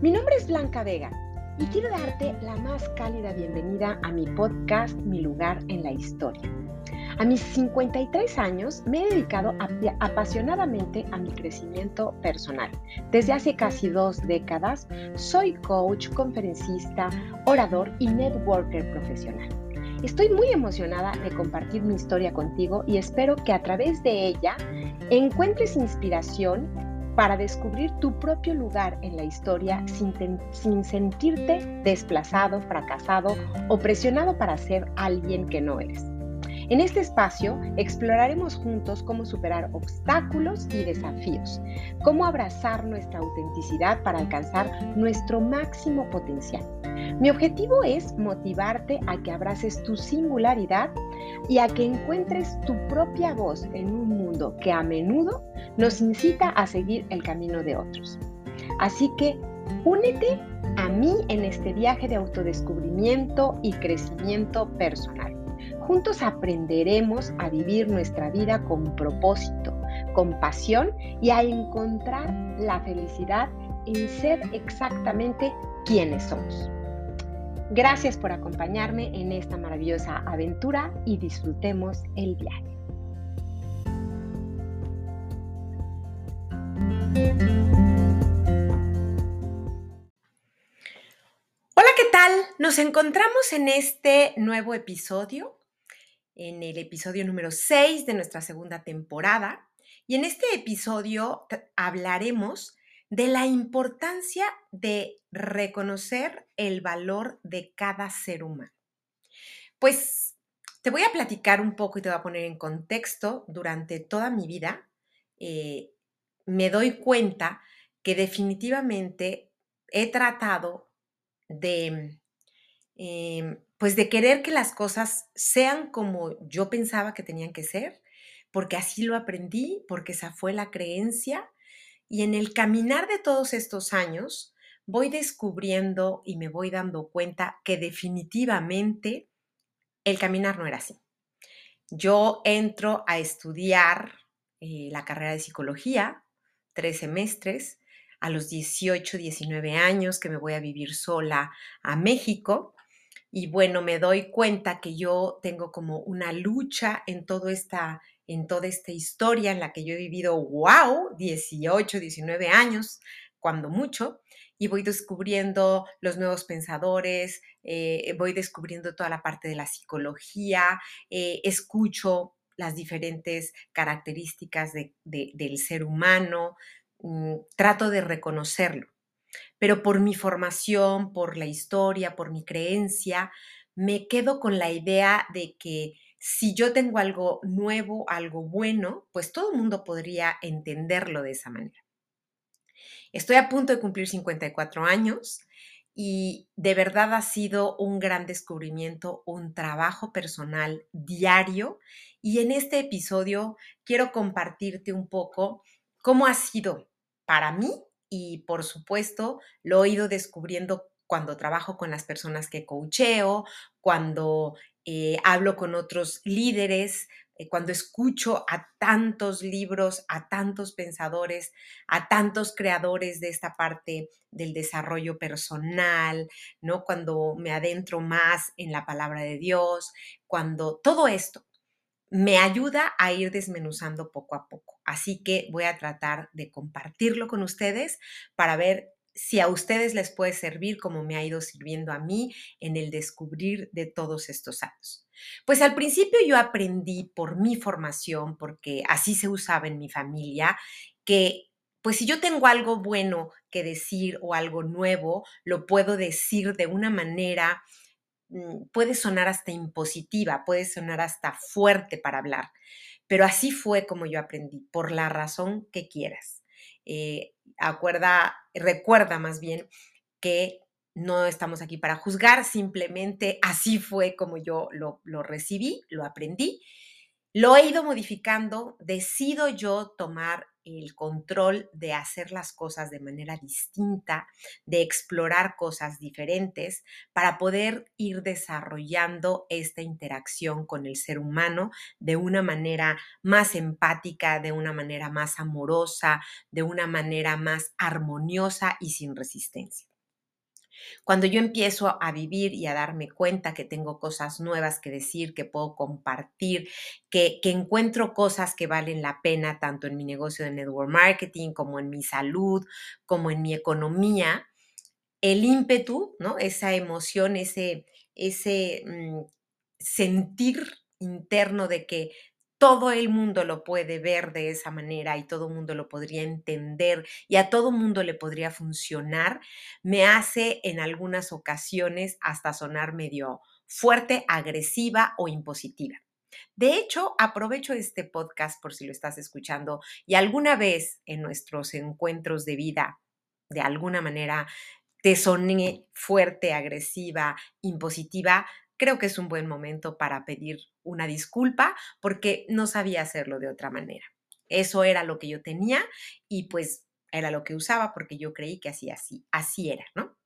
Mi nombre es Blanca Vega y quiero darte la más cálida bienvenida a mi podcast Mi lugar en la historia. A mis 53 años me he dedicado apasionadamente a mi crecimiento personal. Desde hace casi dos décadas soy coach, conferencista, orador y networker profesional. Estoy muy emocionada de compartir mi historia contigo y espero que a través de ella encuentres inspiración para descubrir tu propio lugar en la historia sin, sentirte desplazado, fracasado o presionado para ser alguien que no eres. En este espacio exploraremos juntos cómo superar obstáculos y desafíos, cómo abrazar nuestra autenticidad para alcanzar nuestro máximo potencial. Mi objetivo es motivarte a que abraces tu singularidad y a que encuentres tu propia voz en un mundo que a menudo nos incita a seguir el camino de otros. Así que únete a mí en este viaje de autodescubrimiento y crecimiento personal. Juntos aprenderemos a vivir nuestra vida con propósito, con pasión y a encontrar la felicidad en ser exactamente quienes somos. Gracias por acompañarme en esta maravillosa aventura y disfrutemos el viaje. Hola, ¿qué tal? Nos encontramos en este nuevo episodio en el episodio número 6 de nuestra segunda temporada. Y en este episodio hablaremos de la importancia de reconocer el valor de cada ser humano. Pues te voy a platicar un poco y te voy a poner en contexto. Durante toda mi vida eh, me doy cuenta que definitivamente he tratado de em, pues de querer que las cosas sean como yo pensaba que tenían que ser, porque así lo aprendí, porque esa fue la creencia. Y en el caminar de todos estos años, voy descubriendo y me voy dando cuenta que definitivamente el caminar no era así. Yo entro a estudiar eh, la carrera de psicología, tres semestres, a los 18, 19 años que me voy a vivir sola a México y bueno, me doy cuenta que yo tengo como una lucha en, todo esta, en toda esta historia en la que yo he vivido, wow, 18, 19 años, cuando mucho, y voy descubriendo los nuevos pensadores, eh, voy descubriendo toda la parte de la psicología, eh, escucho las diferentes características del ser humano, mm, trato de reconocerlo pero por mi formación, por la historia, por mi creencia, me quedo con la idea de que si yo tengo algo nuevo, algo bueno, pues todo el mundo podría entenderlo de esa manera. Estoy a punto de cumplir 54 años y de verdad ha sido un gran descubrimiento, un trabajo personal diario y en este episodio quiero compartirte un poco cómo ha sido para mí y por supuesto lo he ido descubriendo cuando trabajo con las personas que coacheo, cuando eh, hablo con otros líderes, eh, cuando escucho a tantos libros, a tantos pensadores, a tantos creadores de esta parte del desarrollo personal, ¿no? Cuando me adentro más en la palabra de Dios, cuando todo esto me ayuda a ir desmenuzando poco a poco. Así que voy a tratar de compartirlo con ustedes para ver si a ustedes les puede servir como me ha ido sirviendo a mí en el descubrir de todos estos años. Pues al principio yo aprendí por mi formación, porque así se usaba en mi familia, que pues si yo tengo algo bueno que decir o algo nuevo, lo puedo decir de una manera puede sonar hasta impositiva, puede sonar hasta fuerte para hablar, pero así fue como yo aprendí, por la razón que quieras. Eh, acuerda, recuerda más bien que no estamos aquí para juzgar, simplemente así fue como yo lo, lo recibí, lo aprendí, lo he ido modificando, decido yo tomar el control de hacer las cosas de manera distinta, de explorar cosas diferentes para poder ir desarrollando esta interacción con el ser humano de una manera más empática, de una manera más amorosa, de una manera más armoniosa y sin resistencia. Cuando yo empiezo a vivir y a darme cuenta que tengo cosas nuevas que decir, que puedo compartir, que, que, encuentro cosas que valen la pena tanto en mi negocio de network marketing como en mi salud, como en mi economía, el ímpetu, ¿no? Esa emoción, ese, ese mm, sentir interno de que todo el mundo lo puede ver de esa manera y todo el mundo lo podría entender y a todo mundo le podría funcionar, me hace en algunas ocasiones hasta sonar medio fuerte, agresiva o impositiva. De hecho, aprovecho este podcast por si lo estás escuchando y alguna vez en nuestros encuentros de vida, de alguna manera, te soné fuerte, agresiva, impositiva, creo que es un buen momento para pedir una disculpa porque no sabía hacerlo de otra manera. Eso era lo que yo tenía y pues era lo que usaba porque yo creí que así, así, así era, ¿no?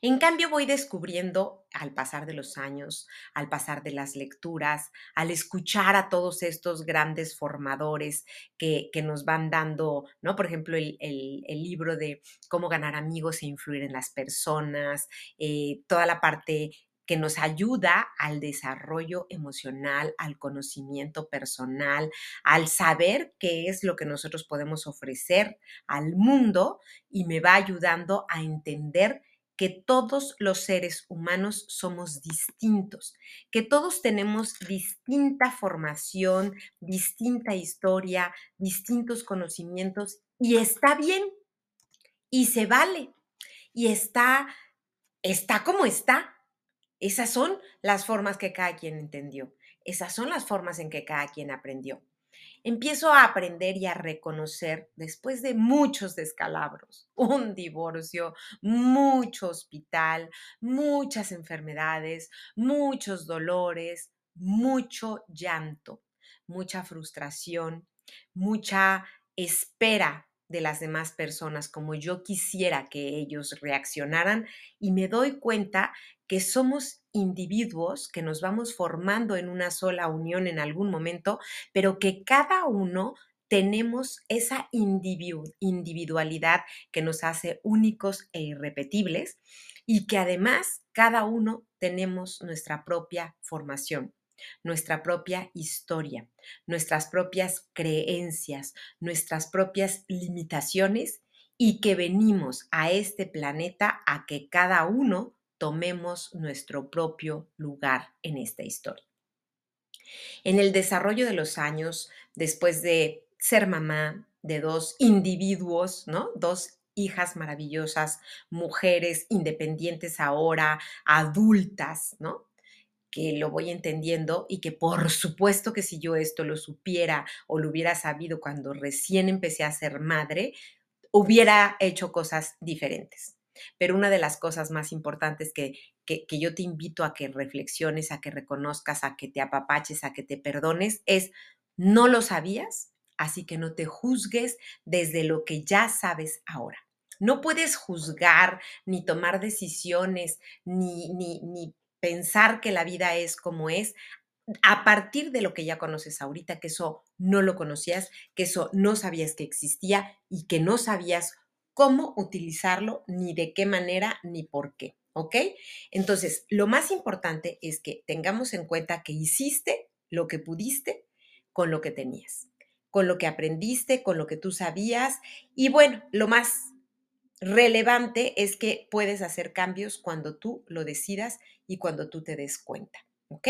En cambio, voy descubriendo al pasar de los años, al pasar de las lecturas, al escuchar a todos estos grandes formadores que, que nos van dando, ¿no? Por ejemplo, el, el, libro de cómo ganar amigos e influir en las personas, eh, toda la parte que nos ayuda al desarrollo emocional, al conocimiento personal, al saber qué es lo que nosotros podemos ofrecer al mundo y me va ayudando a entender que todos los seres humanos somos distintos, que todos tenemos distinta formación, distinta historia, distintos conocimientos y está bien y se vale y está está como está esas son las formas que cada quien entendió. Esas son las formas en que cada quien aprendió. Empiezo a aprender y a reconocer, después de muchos descalabros, un divorcio, mucho hospital, muchas enfermedades, muchos dolores, mucho llanto, mucha frustración, mucha espera de las demás personas como yo quisiera que ellos reaccionaran y me doy cuenta que somos individuos que nos vamos formando en una sola unión en algún momento, pero que cada uno tenemos esa individualidad que nos hace únicos e irrepetibles y que además cada uno tenemos nuestra propia formación nuestra propia historia, nuestras propias creencias, nuestras propias limitaciones y que venimos a este planeta a que cada uno tomemos nuestro propio lugar en esta historia. En el desarrollo de los años, después de ser mamá de dos individuos, ¿no? Dos hijas maravillosas, mujeres independientes ahora, adultas, ¿no? que lo voy entendiendo y que por supuesto que si yo esto lo supiera o lo hubiera sabido cuando recién empecé a ser madre, hubiera hecho cosas diferentes. Pero una de las cosas más importantes que, que, que, yo te invito a que reflexiones, a que reconozcas, a que te apapaches, a que te perdones, es, no lo sabías, así que no te juzgues desde lo que ya sabes ahora. No puedes juzgar, ni tomar decisiones, ni, ni, ni pensar que la vida es como es a partir de lo que ya conoces ahorita, que eso no lo conocías, que eso no sabías que existía y que no sabías cómo utilizarlo, ni de qué manera, ni por qué. ¿Ok? Entonces, lo más importante es que tengamos en cuenta que hiciste lo que pudiste con lo que tenías, con lo que aprendiste, con lo que tú sabías. Y bueno, lo más relevante es que puedes hacer cambios cuando tú lo decidas y cuando tú te des cuenta, ¿ok?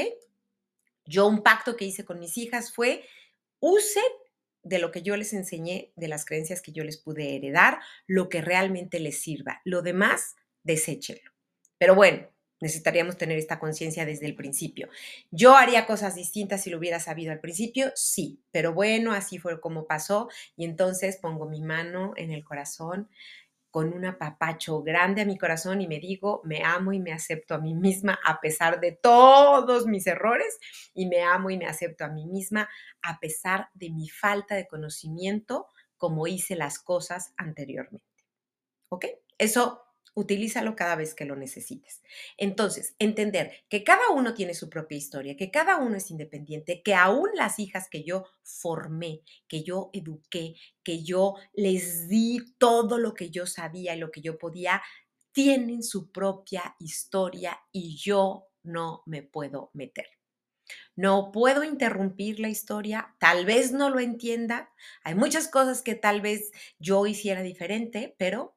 Yo un pacto que hice con mis hijas fue, use de lo que yo les enseñé, de las creencias que yo les pude heredar, lo que realmente les sirva. Lo demás, deséchenlo. Pero bueno, necesitaríamos tener esta conciencia desde el principio. ¿Yo haría cosas distintas si lo hubiera sabido al principio? Sí, pero bueno, así fue como pasó y entonces pongo mi mano en el corazón con un apapacho grande a mi corazón y me digo, me amo y me acepto a mí misma a pesar de todos mis errores y me amo y me acepto a mí misma a pesar de mi falta de conocimiento como hice las cosas anteriormente. ¿Ok? Eso utilízalo cada vez que lo necesites. Entonces, entender que cada uno tiene su propia historia, que cada uno es independiente, que aún las hijas que yo formé, que yo eduqué, que yo les di todo lo que yo sabía y lo que yo podía, tienen su propia historia y yo no me puedo meter. No puedo interrumpir la historia, tal vez no lo entienda, hay muchas cosas que tal vez yo hiciera diferente, pero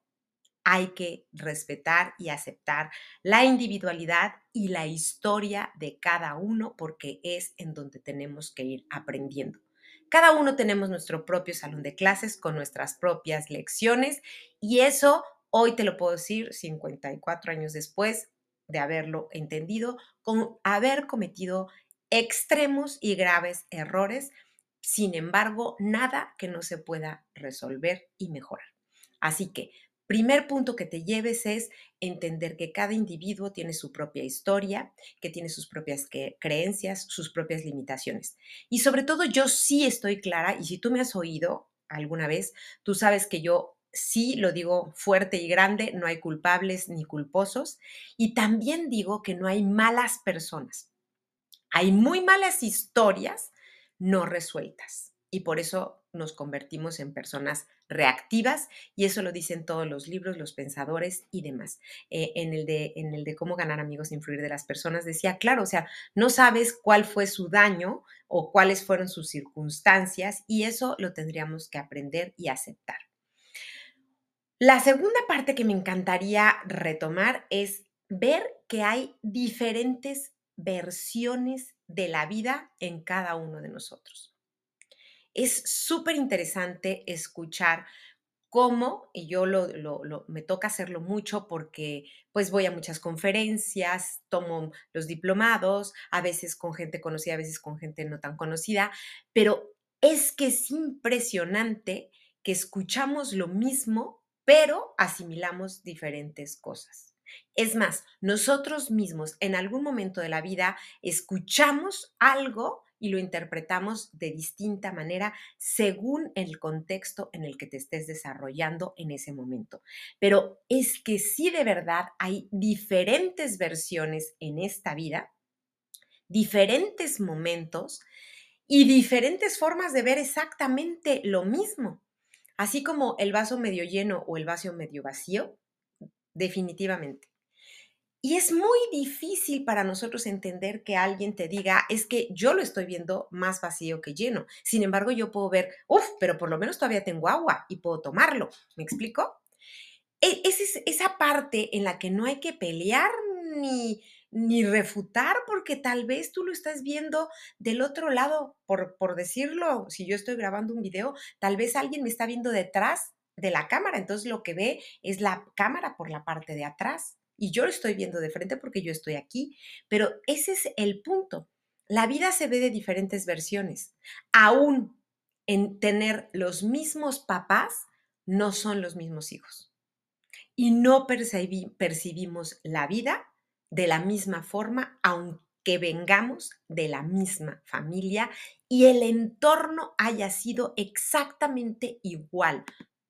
hay que respetar y aceptar la individualidad y la historia de cada uno porque es en donde tenemos que ir aprendiendo. Cada uno tenemos nuestro propio salón de clases con nuestras propias lecciones y eso hoy te lo puedo decir 54 años después de haberlo entendido, con haber cometido extremos y graves errores, sin embargo, nada que no se pueda resolver y mejorar. Así que, primer punto que te lleves es entender que cada individuo tiene su propia historia, que tiene sus propias creencias, sus propias limitaciones. Y sobre todo, yo sí estoy clara, y si tú me has oído alguna vez, tú sabes que yo sí lo digo fuerte y grande, no hay culpables ni culposos. Y también digo que no hay malas personas. Hay muy malas historias no resueltas y por eso nos convertimos en personas reactivas y eso lo dicen todos los libros, los pensadores y demás. Eh, en, el de, en el de cómo ganar amigos e influir de las personas decía, claro, o sea, no sabes cuál fue su daño o cuáles fueron sus circunstancias y eso lo tendríamos que aprender y aceptar. La segunda parte que me encantaría retomar es ver que hay diferentes versiones de la vida en cada uno de nosotros. Es súper interesante escuchar cómo, y yo lo, me toca hacerlo mucho porque pues voy a muchas conferencias, tomo los diplomados, a veces con gente conocida, a veces con gente no tan conocida, pero es que es impresionante que escuchamos lo mismo, pero asimilamos diferentes cosas. Es más, nosotros mismos en algún momento de la vida escuchamos algo y lo interpretamos de distinta manera según el contexto en el que te estés desarrollando en ese momento. Pero es que sí de verdad hay diferentes versiones en esta vida, diferentes momentos y diferentes formas de ver exactamente lo mismo. Así como el vaso medio lleno o el vaso medio vacío, definitivamente. Y es muy difícil para nosotros entender que alguien te diga, es que yo lo estoy viendo más vacío que lleno. Sin embargo, yo puedo ver, uff, pero por lo menos todavía tengo agua y puedo tomarlo. ¿Me explico? E, es esa parte en la que no hay que pelear ni, ni refutar porque tal vez tú lo estás viendo del otro lado, por, por decirlo, si yo estoy grabando un video, tal vez alguien me está viendo detrás de la cámara, entonces lo que ve es la cámara por la parte de atrás y yo lo estoy viendo de frente porque yo estoy aquí, pero ese es el punto. La vida se ve de diferentes versiones. Aún en tener los mismos papás, no son los mismos hijos. Y no percibimos la vida de la misma forma, aunque vengamos de la misma familia y el entorno haya sido exactamente igual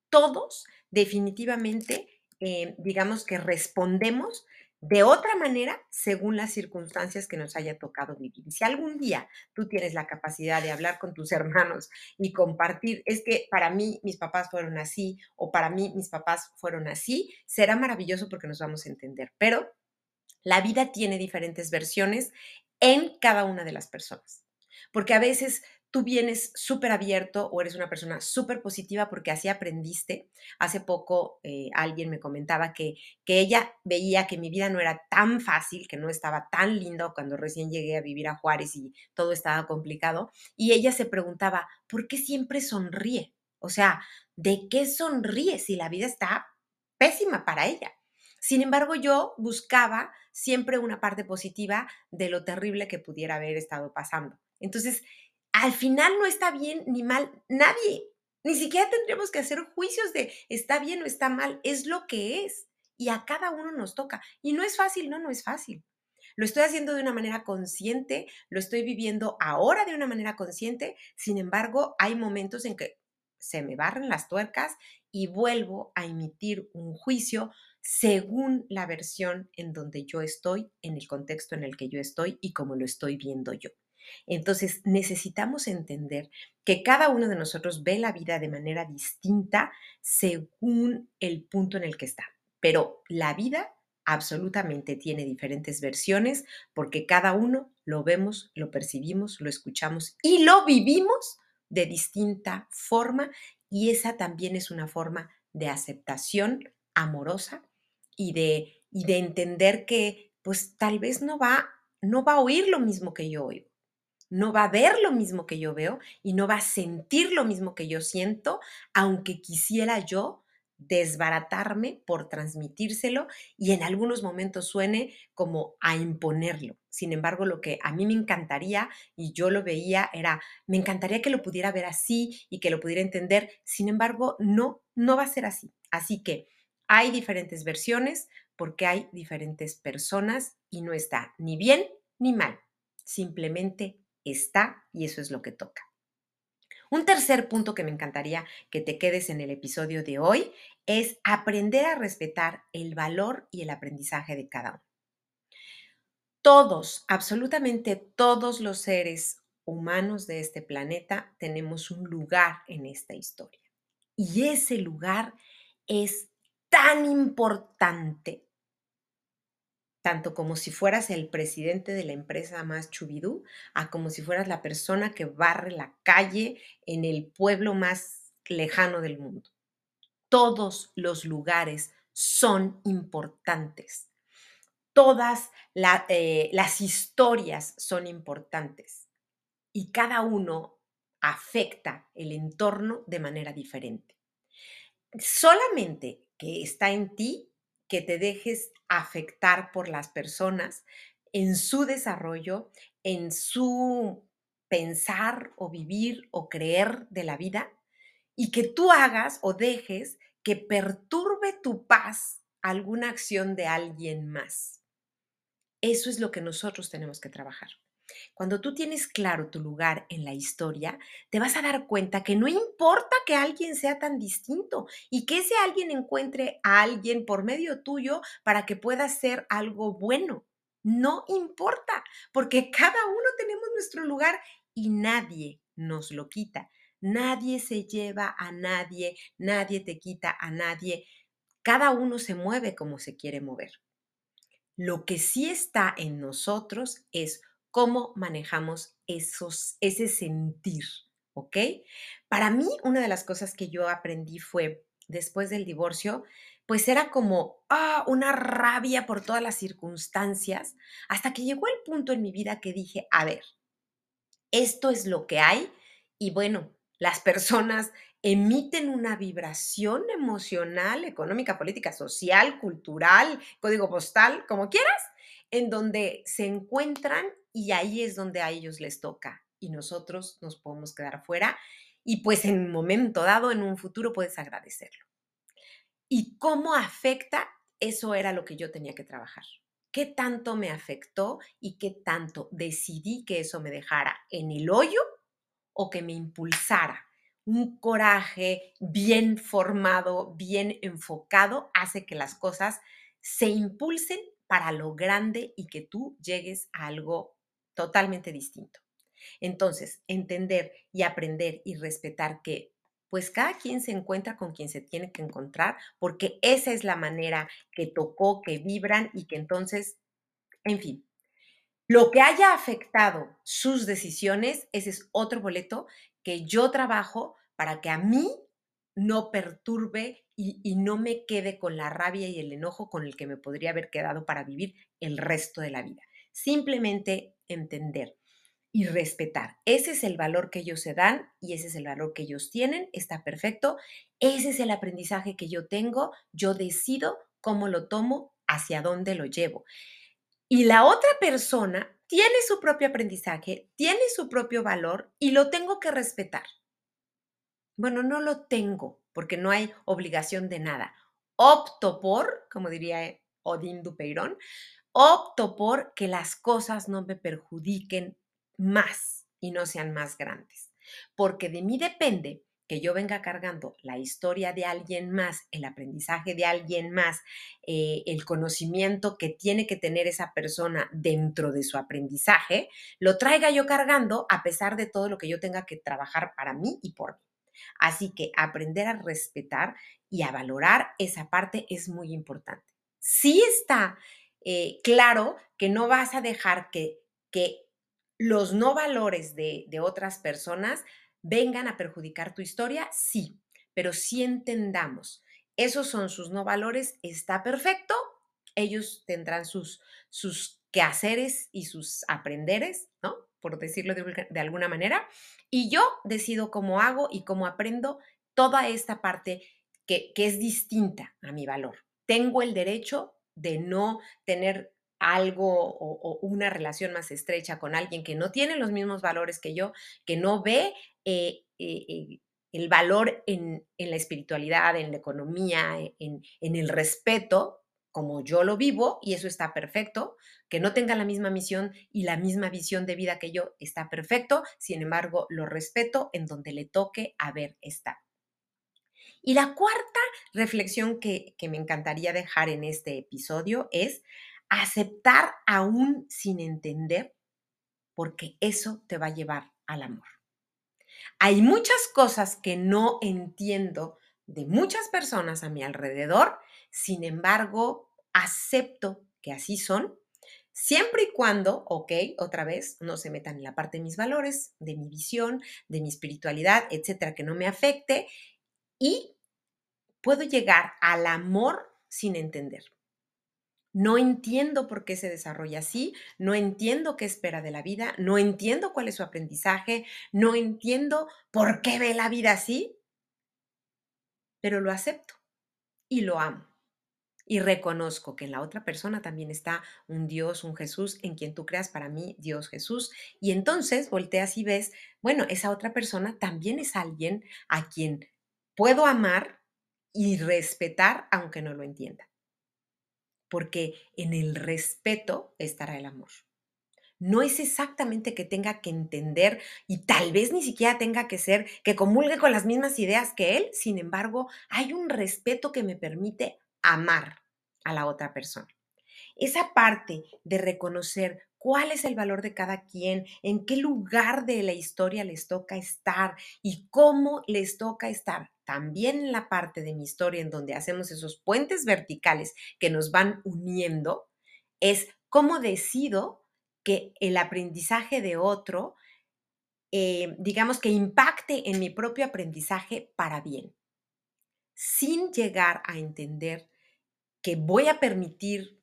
todos definitivamente, eh, digamos que respondemos de otra manera según las circunstancias que nos haya tocado vivir. Si algún día tú tienes la capacidad de hablar con tus hermanos y compartir, es que para mí mis papás fueron así o para mí mis papás fueron así, será maravilloso porque nos vamos a entender. Pero la vida tiene diferentes versiones en cada una de las personas. Porque a veces tú vienes súper abierto o eres una persona súper positiva porque así aprendiste. Hace poco eh, alguien me comentaba que, que ella veía que mi vida no era tan fácil, que no estaba tan lindo cuando recién llegué a vivir a Juárez y todo estaba complicado. Y ella se preguntaba, ¿por qué siempre sonríe? O sea, ¿de qué sonríe si la vida está pésima para ella? Sin embargo, yo buscaba siempre una parte positiva de lo terrible que pudiera haber estado pasando. Entonces, al final no está bien ni mal nadie. Ni siquiera tendríamos que hacer juicios de está bien o está mal, es lo que es. Y a cada uno nos toca. Y no es fácil, no, no es fácil. Lo estoy haciendo de una manera consciente, lo estoy viviendo ahora de una manera consciente, sin embargo, hay momentos en que se me barren las tuercas y vuelvo a emitir un juicio según la versión en donde yo estoy, en el contexto en el que yo estoy y como lo estoy viendo yo. Entonces, necesitamos entender que cada uno de nosotros ve la vida de manera distinta según el punto en el que está. pero la vida absolutamente tiene diferentes versiones porque cada uno lo vemos, lo percibimos, lo escuchamos y lo vivimos de distinta forma y esa también es una forma de aceptación amorosa y de, y de entender que pues tal vez no va, no va a oír lo mismo que yo oigo, no va a ver lo mismo que yo veo y no va a sentir lo mismo que yo siento, aunque quisiera yo desbaratarme por transmitírselo y en algunos momentos suene como a imponerlo. Sin embargo, lo que a mí me encantaría y yo lo veía era, me encantaría que lo pudiera ver así y que lo pudiera entender. Sin embargo, no, no va a ser así. Así que hay diferentes versiones porque hay diferentes personas y no está ni bien ni mal. Simplemente está y eso es lo que toca. Un tercer punto que me encantaría que te quedes en el episodio de hoy es aprender a respetar el valor y el aprendizaje de cada uno. Todos, absolutamente todos los seres humanos de este planeta tenemos un lugar en esta historia. Y ese lugar es tan importante tanto como si fueras el presidente de la empresa más chubidú, a como si fueras la persona que barre la calle en el pueblo más lejano del mundo. Todos los lugares son importantes. Todas eh, las historias son importantes y cada uno afecta el entorno de manera diferente. Solamente que está en ti que te dejes afectar por las personas en su desarrollo, en su pensar o vivir o creer de la vida y que tú hagas o dejes que perturbe tu paz alguna acción de alguien más. Eso es lo que nosotros tenemos que trabajar. Cuando tú tienes claro tu lugar en la historia, te vas a dar cuenta que no importa que alguien sea tan distinto y que ese alguien encuentre a alguien por medio tuyo para que pueda ser algo bueno. No importa, porque cada uno tenemos nuestro lugar y nadie nos lo quita. Nadie se lleva a nadie, nadie te quita a nadie. Cada uno se mueve como se quiere mover. Lo que sí está en nosotros es cómo manejamos esos, ese sentir, ¿ok? Para mí, una de las cosas que yo aprendí fue, después del divorcio, pues era como ah, una rabia por todas las circunstancias, hasta que llegó el punto en mi vida que dije, a ver, esto es lo que hay y bueno, las personas emiten una vibración emocional, económica, política, social, cultural, código postal, como quieras, en donde se encuentran y ahí es donde a ellos les toca y nosotros nos podemos quedar fuera y pues en un momento dado, en un futuro, puedes agradecerlo. ¿Y cómo afecta? Eso era lo que yo tenía que trabajar. ¿Qué tanto me afectó y qué tanto decidí que eso me dejara en el hoyo o que me impulsara? Un coraje bien formado, bien enfocado, hace que las cosas se impulsen para lo grande y que tú llegues a algo totalmente distinto. Entonces, entender y aprender y respetar que pues cada quien se encuentra con quien se tiene que encontrar, porque esa es la manera que tocó, que vibran y que entonces, en fin, lo que haya afectado sus decisiones, ese es otro boleto que yo trabajo para que a mí no perturbe y, no me quede con la rabia y el enojo con el que me podría haber quedado para vivir el resto de la vida. Simplemente entender y respetar. Ese es el valor que ellos se dan y ese es el valor que ellos tienen. Está perfecto. Ese es el aprendizaje que yo tengo. Yo decido cómo lo tomo, hacia dónde lo llevo. Y la otra persona tiene su propio aprendizaje, tiene su propio valor y lo tengo que respetar. Bueno, no lo tengo porque no hay obligación de nada. Opto por, como diría Odín Dupeirón, opto por que las cosas no me perjudiquen más y no sean más grandes. Porque de mí depende que yo venga cargando la historia de alguien más, el aprendizaje de alguien más, eh, el conocimiento que tiene que tener esa persona dentro de su aprendizaje, lo traiga yo cargando a pesar de todo lo que yo tenga que trabajar para mí y por mí. Así que aprender a respetar y a valorar esa parte es muy importante. Sí está eh, claro que no vas a dejar que, que los no valores de, de otras personas vengan a perjudicar tu historia, sí, pero sí entendamos, esos son sus no valores, está perfecto, ellos tendrán sus, sus quehaceres y sus aprenderes, ¿no? Por decirlo de, alguna manera, y yo decido cómo hago y cómo aprendo toda esta parte que, que es distinta a mi valor. Tengo el derecho de no tener algo o, una relación más estrecha con alguien que no tiene los mismos valores que yo, que no ve eh, eh, eh, el valor en, la espiritualidad, en la economía, en, en, el respeto, como yo lo vivo, y eso está perfecto, que no tenga la misma misión y la misma visión de vida que yo, está perfecto, sin embargo, lo respeto en donde le toque haber estado. Y la cuarta reflexión que, que me encantaría dejar en este episodio es aceptar aún sin entender, porque eso te va a llevar al amor. Hay muchas cosas que no entiendo de muchas personas a mi alrededor, sin embargo, acepto que así son, siempre y cuando, ok, otra vez, no se metan en la parte de mis valores, de mi visión, de mi espiritualidad, etcétera, que no me afecte y puedo llegar al amor sin entender. No entiendo por qué se desarrolla así, no entiendo qué espera de la vida, no entiendo cuál es su aprendizaje, no entiendo por qué ve la vida así, pero lo acepto y lo amo. Y reconozco que en la otra persona también está un Dios, un Jesús, en quien tú creas para mí, Dios Jesús. Y entonces volteas y ves, bueno, esa otra persona también es alguien a quien puedo amar y respetar aunque no lo entienda porque en el respeto estará el amor. No es exactamente que tenga que entender y tal vez ni siquiera tenga que ser que comulgue con las mismas ideas que él, sin embargo, hay un respeto que me permite amar a la otra persona. Esa parte de reconocer cuál es el valor de cada quien, en qué lugar de la historia les toca estar y cómo les toca estar. También en la parte de mi historia en donde hacemos esos puentes verticales que nos van uniendo, es cómo decido que el aprendizaje de otro, eh, digamos que impacte en mi propio aprendizaje para bien, sin llegar a entender que voy a permitir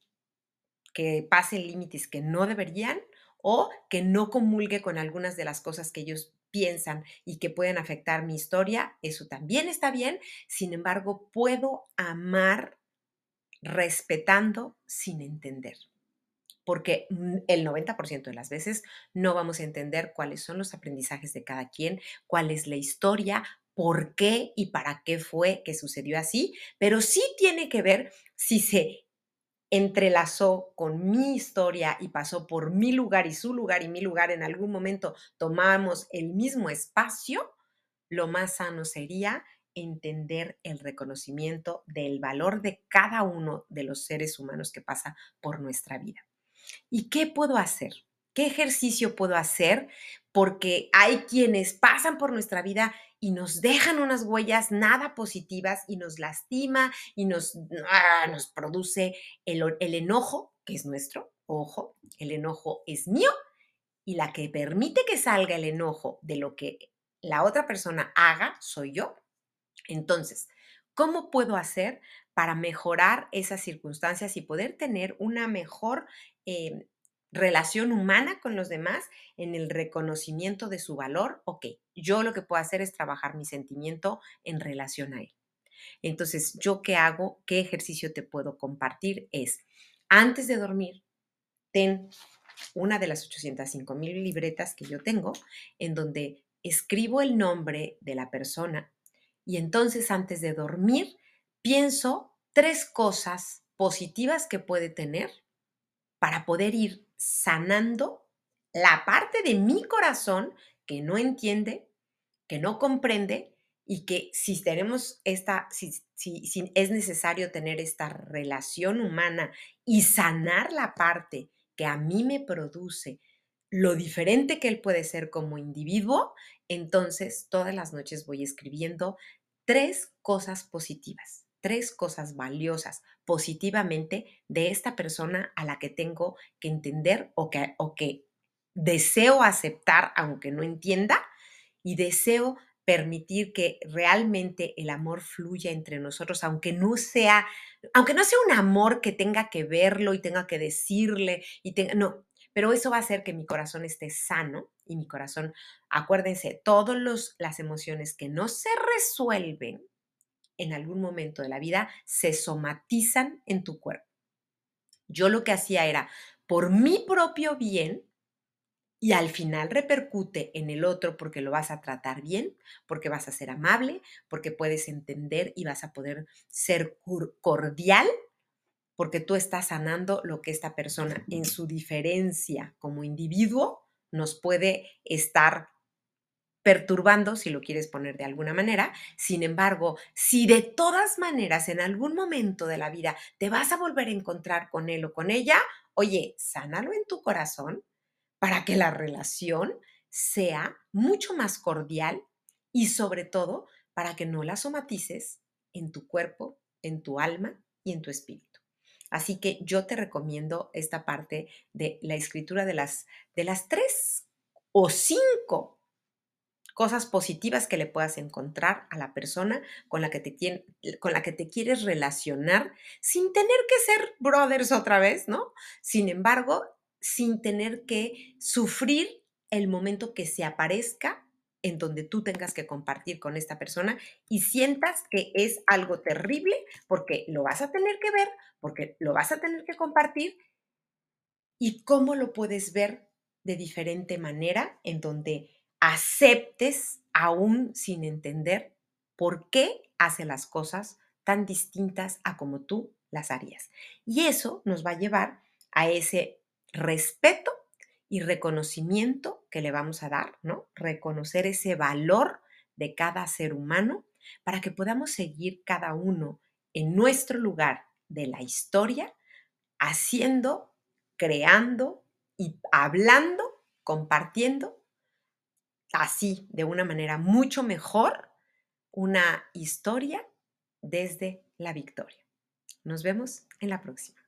que pasen límites que no deberían o que no comulgue con algunas de las cosas que ellos piensan y que pueden afectar mi historia, eso también está bien. Sin embargo, puedo amar respetando sin entender. Porque el 90% de las veces no vamos a entender cuáles son los aprendizajes de cada quien, cuál es la historia, por qué y para qué fue que sucedió así, pero sí tiene que ver si se entrelazó con mi historia y pasó por mi lugar y su lugar y mi lugar, en algún momento tomamos el mismo espacio, lo más sano sería entender el reconocimiento del valor de cada uno de los seres humanos que pasa por nuestra vida. ¿Y qué puedo hacer? ¿Qué ejercicio puedo hacer? Porque hay quienes pasan por nuestra vida y nos dejan unas huellas nada positivas y nos lastima y nos, ah, produce el, enojo, que es nuestro, ojo, el enojo es mío y la que permite que salga el enojo de lo que la otra persona haga soy yo. Entonces, ¿cómo puedo hacer para mejorar esas circunstancias y poder tener una mejor eh, relación humana con los demás, en el reconocimiento de su valor, ok, yo lo que puedo hacer es trabajar mi sentimiento en relación a él. Entonces, ¿yo qué hago? ¿Qué ejercicio te puedo compartir? Es, antes de dormir, ten una de las 805 mil libretas que yo tengo, en donde escribo el nombre de la persona y entonces antes de dormir pienso tres cosas positivas que puede tener para poder ir sanando la parte de mi corazón que no entiende, que no comprende y que si tenemos esta, si, si, es necesario tener esta relación humana y sanar la parte que a mí me produce lo diferente que él puede ser como individuo, entonces todas las noches voy escribiendo tres cosas positivas, tres cosas valiosas positivamente de esta persona a la que tengo que entender o que, o que deseo aceptar, aunque no entienda, y deseo permitir que realmente el amor fluya entre nosotros, aunque no sea, aunque no sea un amor que tenga que verlo y tenga que decirle y tenga, no, pero eso va a hacer que mi corazón esté sano y mi corazón, acuérdense, todas las emociones que no se resuelven en algún momento de la vida se somatizan en tu cuerpo. Yo lo que hacía era, por mi propio bien, y al final repercute en el otro porque lo vas a tratar bien, porque vas a ser amable, porque puedes entender y vas a poder ser cordial porque tú estás sanando lo que esta persona en su diferencia como individuo nos puede estar perturbando, si lo quieres poner de alguna manera. Sin embargo, si de todas maneras en algún momento de la vida te vas a volver a encontrar con él o con ella, oye, sánalo en tu corazón para que la relación sea mucho más cordial y sobre todo para que no la somatices en tu cuerpo, en tu alma y en tu espíritu. Así que yo te recomiendo esta parte de la escritura de las, de las tres o cinco cosas positivas que le puedas encontrar a la persona con la que te, con la que te quieres relacionar sin tener que ser brothers otra vez, ¿no? Sin embargo, sin tener que sufrir el momento que se aparezca en donde tú tengas que compartir con esta persona y sientas que es algo terrible porque lo vas a tener que ver, porque lo vas a tener que compartir y cómo lo puedes ver de diferente manera en donde aceptes aún sin entender por qué hace las cosas tan distintas a como tú las harías. Y eso nos va a llevar a ese respeto y reconocimiento que le vamos a dar, ¿no? Reconocer ese valor de cada ser humano para que podamos seguir cada uno en nuestro lugar de la historia, haciendo, creando y hablando, compartiendo, así, de una manera mucho mejor, una historia desde la victoria. Nos vemos en la próxima.